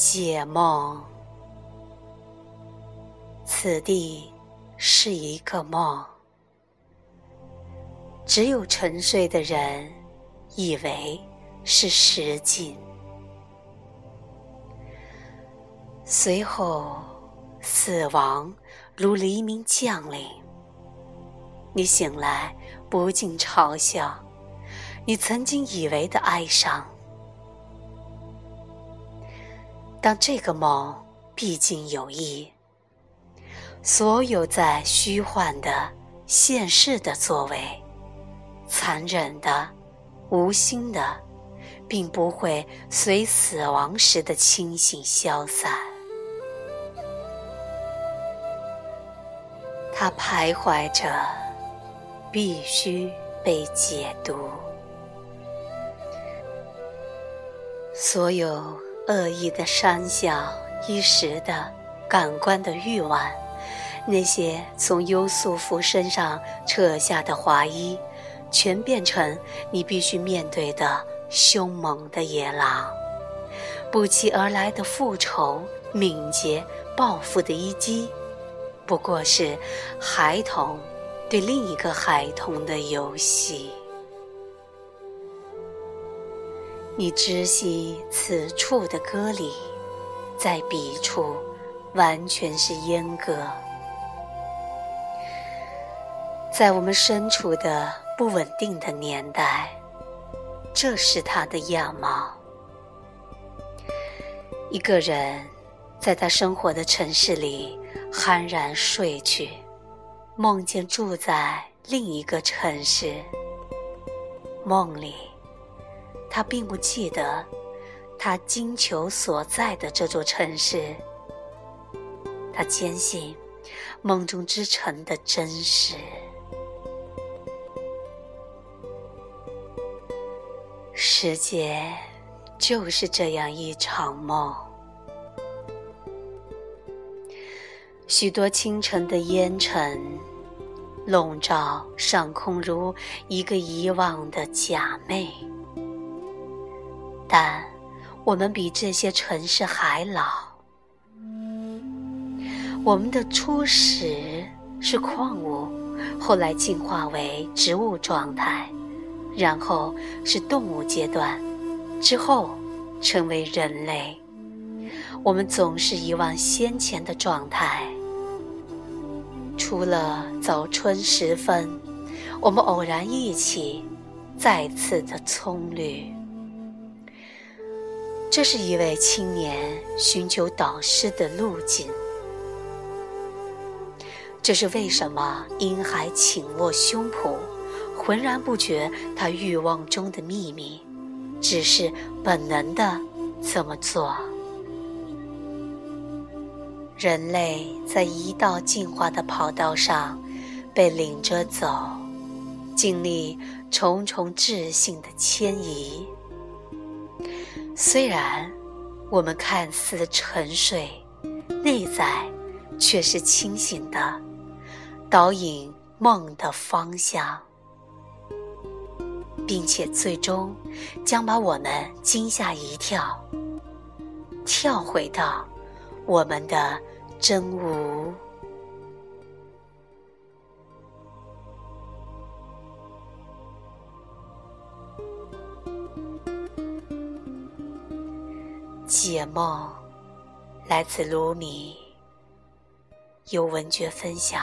解梦，此地是一个梦，只有沉睡的人以为是实境。随后，死亡如黎明降临，你醒来不禁嘲笑你曾经以为的哀伤。当这个梦毕竟有意，所有在虚幻的现世的作为，残忍的、无心的，并不会随死亡时的清醒消散。它徘徊着，必须被解读。所有。恶意的山笑，一时的感官的欲望，那些从优素福身上扯下的华衣，全变成你必须面对的凶猛的野狼。不期而来的复仇、敏捷、报复的一击，不过是孩童对另一个孩童的游戏。你知悉此处的歌里，在彼处完全是阉割。在我们身处的不稳定的年代，这是他的样貌。一个人在他生活的城市里酣然睡去，梦见住在另一个城市，梦里。他并不记得他金球所在的这座城市。他坚信梦中之城的真实。世界就是这样一场梦。许多清晨的烟尘笼罩上空，如一个遗忘的假寐。但我们比这些城市还老。我们的初始是矿物，后来进化为植物状态，然后是动物阶段，之后成为人类。我们总是遗忘先前的状态，除了早春时分，我们偶然一起，再次的葱绿。这是一位青年寻求导师的路径。这是为什么婴孩倾卧胸脯，浑然不觉他欲望中的秘密，只是本能的这么做。人类在一道进化的跑道上被领着走，经历重重智性的迁移。虽然我们看似沉睡，内在却是清醒的，导引梦的方向，并且最终将把我们惊吓一跳，跳回到我们的真无。解梦，来自卢米，由文觉分享。